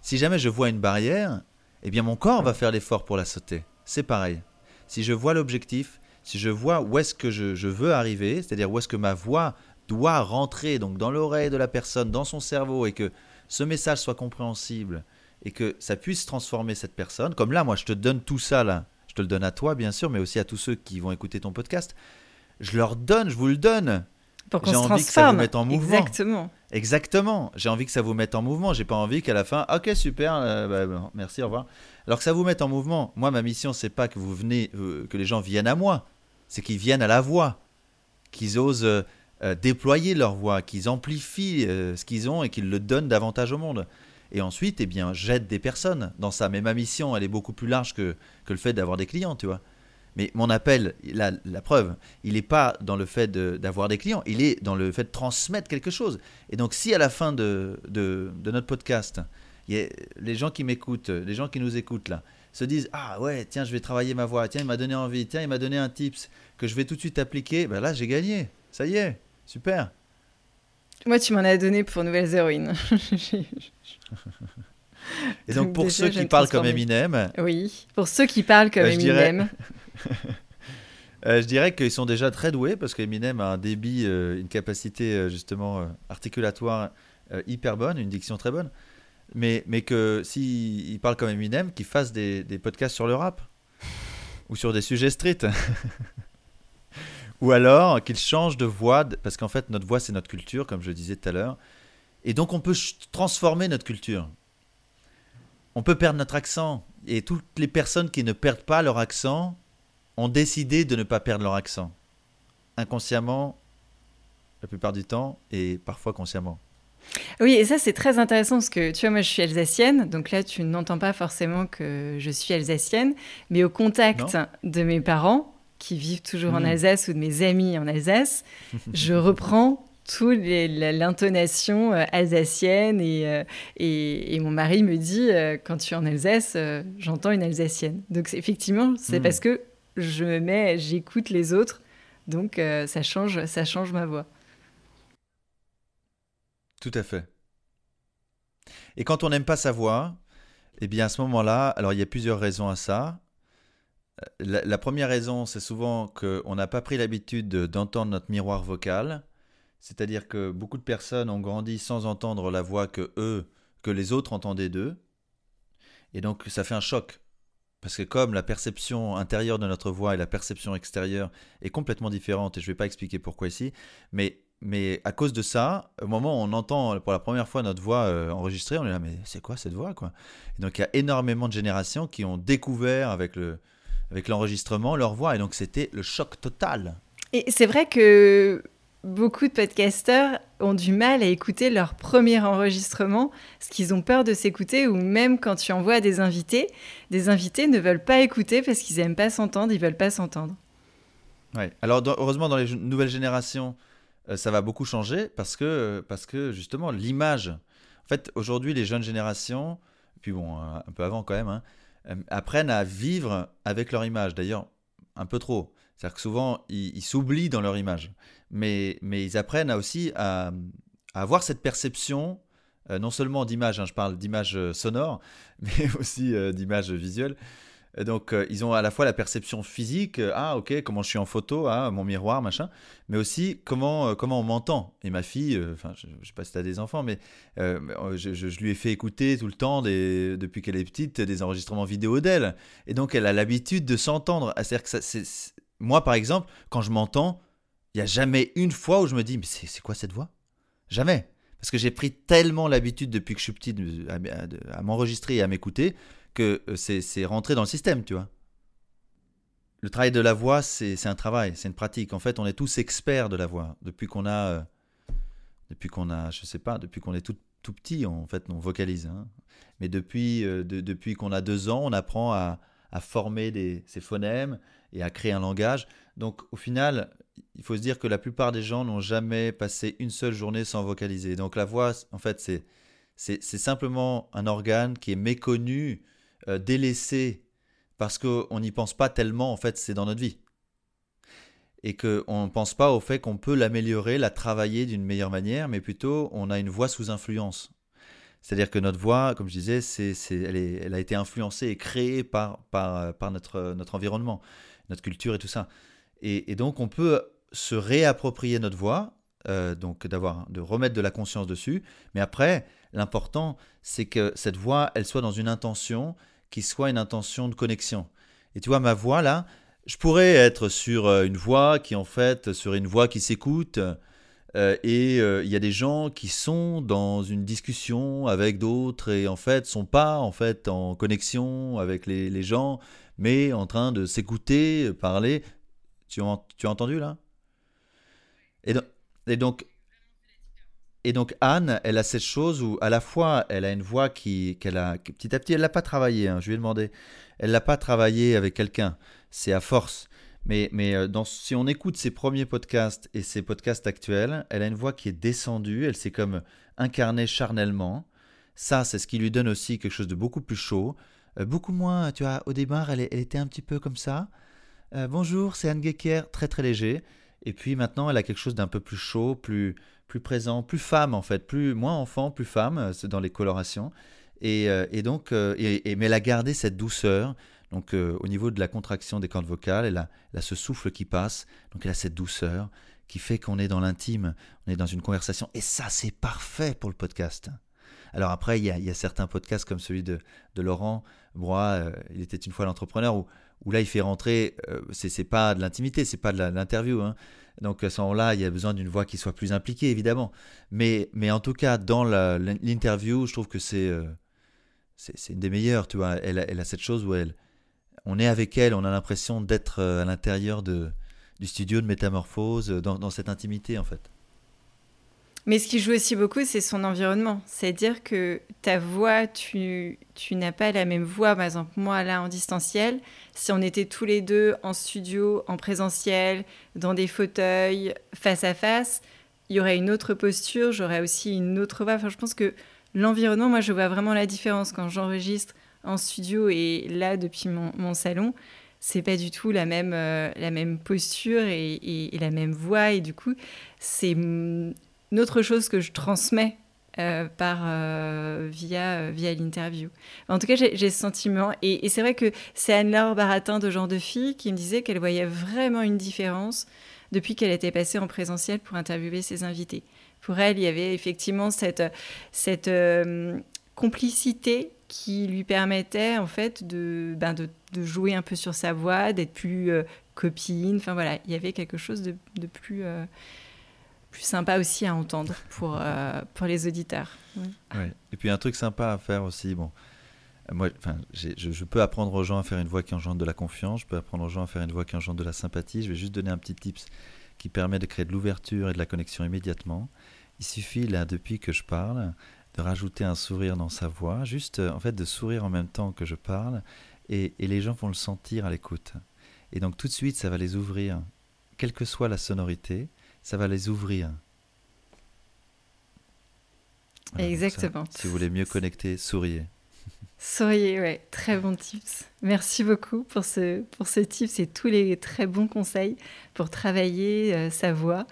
Si jamais je vois une barrière, eh bien, mon corps va faire l'effort pour la sauter c'est pareil. Si je vois l'objectif, si je vois où est-ce que je, veux arriver, c'est-à-dire où est-ce que ma voix doit rentrer donc dans l'oreille de la personne, dans son cerveau, et que ce message soit compréhensible, et que ça puisse transformer cette personne, comme là, moi, je te donne tout ça, là, je te le donne à toi, bien sûr, mais aussi à tous ceux qui vont écouter ton podcast, je leur donne, je vous le donne. Se envie que ça vous mette en mouvement. Exactement. Exactement. J'ai envie que ça vous mette en mouvement. J'ai pas envie qu'à la fin, ok super, euh, bah, merci, au revoir. Alors que ça vous mette en mouvement. Moi, ma mission, c'est pas que vous venez, euh, que les gens viennent à moi, c'est qu'ils viennent à la voix, qu'ils osent euh, euh, déployer leur voix, qu'ils amplifient ce qu'ils ont et qu'ils le donnent davantage au monde. Et ensuite, eh bien, j'aide des personnes dans ça. Mais ma mission, elle est beaucoup plus large que, que le fait d'avoir des clients, tu vois. Mais mon appel, la, preuve, il n'est pas dans le fait d'avoir des clients, il est dans le fait de transmettre quelque chose. Et donc, si à la fin de, de notre podcast, les gens qui m'écoutent, les gens qui nous écoutent là, se disent Ah ouais, tiens, je vais travailler ma voix, tiens, il m'a donné envie, tiens, il m'a donné un tips que je vais tout de suite appliquer. Ben là, j'ai gagné. Ça y est, super. Moi, tu m'en as donné pour Nouvelles Héroïnes. <laughs> Et donc, pour ceux qui parlent comme Eminem. Oui, pour ceux qui parlent comme euh, Eminem. <laughs> Euh, je dirais qu'ils sont déjà très doués parce qu'Eminem a un débit, euh, une capacité justement articulatoire hyper bonne, une diction très bonne mais, mais que s'il il parle comme Eminem, qu'il fasse des, des, podcasts sur le rap <laughs> ou sur des sujets street. <laughs> ou alors qu'il change de voix, parce qu'en fait, notre voix, c'est notre culture, comme je disais tout à l'heure. Et donc, on peut transformer notre culture. On peut perdre notre accent. Et toutes les personnes qui ne perdent pas leur accent ont décidé de ne pas perdre leur accent. Inconsciemment, la plupart du temps, et parfois consciemment. Oui, et ça c'est très intéressant parce que tu vois, moi je suis alsacienne, donc là tu n'entends pas forcément que je suis alsacienne, mais au contact de mes parents qui vivent toujours en hmm. Alsace ou de mes amis en Alsace, <laughs> je reprends toute l'intonation euh, alsacienne euh, et, et, mon mari me dit euh, quand tu es en Alsace, j'entends une alsacienne. Donc effectivement, c'est hmm. parce que je me mets, j'écoute les autres, donc ça change, ça change ma voix. Tout à fait. Et quand on n'aime pas sa voix, eh bien à ce moment-là, alors il y a plusieurs raisons à ça. Euh, la, première raison, c'est souvent qu'on n'a pas pris l'habitude d'entendre notre miroir vocal. C'est-à-dire que beaucoup de personnes ont grandi sans entendre la voix que eux, que les autres entendaient d'eux. Et donc ça fait un choc. Parce que comme la perception intérieure de notre voix et la perception extérieure est complètement différente, et je ne vais pas expliquer pourquoi ici, mais mais à cause de ça, au moment où on entend pour la première fois notre voix euh, enregistrée, on est là, mais c'est quoi cette voix quoi? Et Donc il y a énormément de générations qui ont découvert avec le avec l'enregistrement leur voix, et donc c'était le choc total. Et c'est vrai que beaucoup de podcasteurs ont du mal à écouter leur premier enregistrement parce qu'ils ont peur de s'écouter ou même quand tu envoies des invités, des invités ne veulent pas écouter parce qu'ils n'aiment pas s'entendre, ils veulent pas s'entendre. Ouais. Alors heureusement dans les nouvelles générations, ça va beaucoup changer parce que, euh, parce que justement, l'image. En fait, aujourd'hui, les jeunes générations, puis bon, euh, un peu avant quand même, hein, apprennent à vivre avec leur image. D'ailleurs, un peu trop. C'est-à-dire que souvent, ils, s'oublient dans leur image. Mais, mais ils apprennent aussi à, avoir cette perception non seulement d'image, hein, je parle d'image sonore, <laughs> mais aussi d'image visuelle. Donc, euh, ils ont à la fois la perception physique, euh, ah ok, comment je suis en photo, ah, mon miroir, machin, mais aussi comment, euh, comment on m'entend. Et ma fille, enfin, je, ne sais pas si tu as des enfants, mais je, lui ai fait écouter tout le temps, depuis qu'elle est petite, des enregistrements vidéo d'elle. Et donc, elle a l'habitude de s'entendre. C'est-à-dire que moi, par exemple, quand je m'entends, il n'y a jamais une fois où je me dis, mais c'est quoi cette voix? Jamais. Parce que j'ai pris tellement l'habitude depuis que je suis petite à m'enregistrer et à m'écouter que euh, c'est rentré dans le système, tu vois. Le travail de la voix, c'est un travail, c'est une pratique. En fait, on est tous experts de la voix. Depuis qu'on a, euh, depuis qu'on a, je sais pas, depuis qu'on est tout, tout petit, en fait, on vocalise. Hein. Mais depuis, euh, depuis qu'on a deux ans, on apprend à, à former des, ces phonèmes et à créer un langage. Donc, au final, il faut se dire que la plupart des gens n'ont jamais passé une seule journée sans vocaliser. Donc, la voix, en fait, c'est c'est simplement un organe qui est méconnu euh, délaissé parce qu'on n'y pense pas tellement, en fait, c'est dans notre vie. Et qu'on ne pense pas au fait qu'on peut l'améliorer, la travailler d'une meilleure manière, mais plutôt on a une voix sous influence. C'est-à-dire que notre voix, comme je disais, c'est, elle, elle, a été influencée et créée par, par, par notre, notre environnement, notre culture et tout ça. Et, donc on peut se réapproprier notre voix, euh, donc d'avoir, de remettre de la conscience dessus, mais après, l'important, c'est que cette voix, elle soit dans une intention qui soit une intention de connexion. Et tu vois, ma voix là, je pourrais être sur euh, une voix qui en fait serait une voix qui s'écoute. Euh, et euh, il y a des gens qui sont dans une discussion avec d'autres et en fait sont pas en fait en connexion avec les, gens, mais en train de s'écouter, parler. Tu, tu as entendu là? Et donc et donc Anne, elle a cette chose où à la fois elle a une voix qui qu'elle a petit à petit, elle l'a pas travaillé. Hein, je lui ai demandé, elle l'a pas travaillé avec quelqu'un. C'est à force. Mais, mais euh, si on écoute ses premiers podcasts et ses podcasts actuels, elle a une voix qui est descendue. Elle s'est comme incarnée charnellement. Ça, c'est ce qui lui donne aussi quelque chose de beaucoup plus chaud, euh, beaucoup moins. Tu vois, au départ, elle, elle était un petit peu comme ça. Euh, bonjour, c'est Anne Gecker, très très léger. Et puis maintenant, elle a quelque chose d'un peu plus chaud, plus plus présent, plus femme en fait, plus moins enfant, plus femme, euh, c'est dans les colorations. Et, euh, donc, euh, et, mais elle a gardé cette douceur. Donc, au niveau de la contraction des cordes vocales, elle a, ce souffle qui passe. Donc, elle a cette douceur qui fait qu'on est dans l'intime, on est dans une conversation. Et ça, c'est parfait pour le podcast. Alors après, il y a, il y a certains podcasts comme celui de, de Laurent Broy, il était une fois l'entrepreneur, où, là, il fait rentrer, c'est pas de l'intimité, c'est pas de l'interview, hein, donc à ce moment-là, il y a besoin d'une voix qui soit plus impliquée, évidemment. Mais, mais en tout cas, dans l'interview, je trouve que c'est euh, c'est une des meilleures, tu vois. Elle, elle, a cette chose où elle, on est avec elle, on a l'impression d'être euh, à l'intérieur du studio de métamorphose, dans, dans cette intimité, en fait. Mais ce qui joue aussi beaucoup, c'est son environnement. C'est-à-dire que ta voix, tu, n'as pas la même voix. Par exemple, moi, là, en distanciel, si on était tous les deux en studio, en présentiel, dans des fauteuils, face à face, il y aurait une autre posture, j'aurais aussi une autre voix. Enfin, je pense que l'environnement, moi, je vois vraiment la différence quand j'enregistre en studio et là, depuis mon, mon salon c'est pas du tout la même, euh, la même posture et, et, la même voix. Et du coup, c'est autre chose que je transmets euh, par, euh, via, euh, via l'interview. En tout cas, j'ai ce sentiment. Et, c'est vrai que c'est Anne-Laure Baratin de Genre de Fille qui me disait qu'elle voyait vraiment une différence depuis qu'elle était passée en présentiel pour interviewer ses invités. Pour elle, il y avait effectivement cette, cette complicité qui lui permettait en fait de, ben de, de, jouer un peu sur sa voix, d'être plus copine. Enfin voilà, il y avait quelque chose de, de plus plus sympa aussi à entendre pour, euh, pour les auditeurs. Ouais. Et puis un truc sympa à faire aussi, bon, moi, je, je, peux apprendre aux gens à faire une voix qui engendre de la confiance, je peux apprendre aux gens à faire une voix qui engendre de la sympathie. Je vais juste donner un petit tips qui permet de créer de l'ouverture et de la connexion immédiatement. Il suffit là, depuis que je parle, de rajouter un sourire dans sa voix, juste en fait de sourire en même temps que je parle, et les gens vont le sentir à l'écoute. Et donc tout de suite, ça va les ouvrir, quelle que soit la sonorité, ça va les ouvrir. Exactement. si vous voulez mieux connecter, souriez. Souriez, ouais, très bon tips. Merci beaucoup pour ce, pour ce tips et tous les très bons conseils pour travailler euh, sa voix.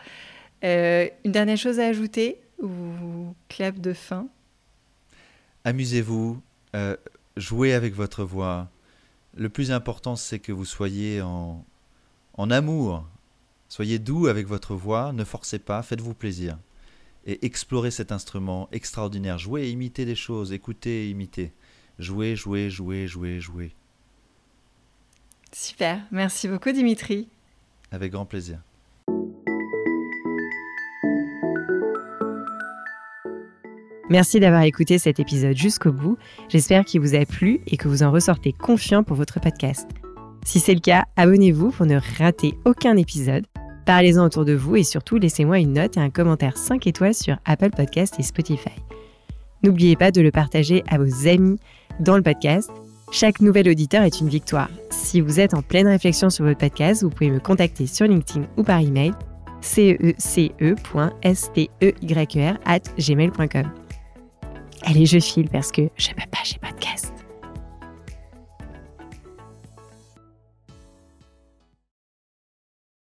Euh, une dernière chose à ajouter ou clap de fin? Amusez-vous, euh, jouez avec votre voix. Le plus important, c'est que vous soyez en, en amour. Soyez doux avec votre voix, ne forcez pas, faites-vous plaisir. Et explorez cet instrument extraordinaire. Jouez, imitez des choses, écoutez, imitez. Jouez, jouez, jouez, jouez, jouez. Super, merci beaucoup Dimitri. Avec grand plaisir. Merci d'avoir écouté cet épisode jusqu'au bout. J'espère qu'il vous a plu et que vous en ressortez confiant pour votre podcast. Si c'est le cas, abonnez-vous pour ne rater aucun épisode. Parlez-en autour de vous et surtout laissez-moi une note et un commentaire 5 étoiles sur Apple Podcast et Spotify. N'oubliez pas de le partager à vos amis dans le podcast. Chaque nouvel auditeur est une victoire. Si vous êtes en pleine réflexion sur votre podcast, vous pouvez me contacter sur LinkedIn ou par email cece.steyr at gmail.com. Allez, je file parce que je peux pas, pas de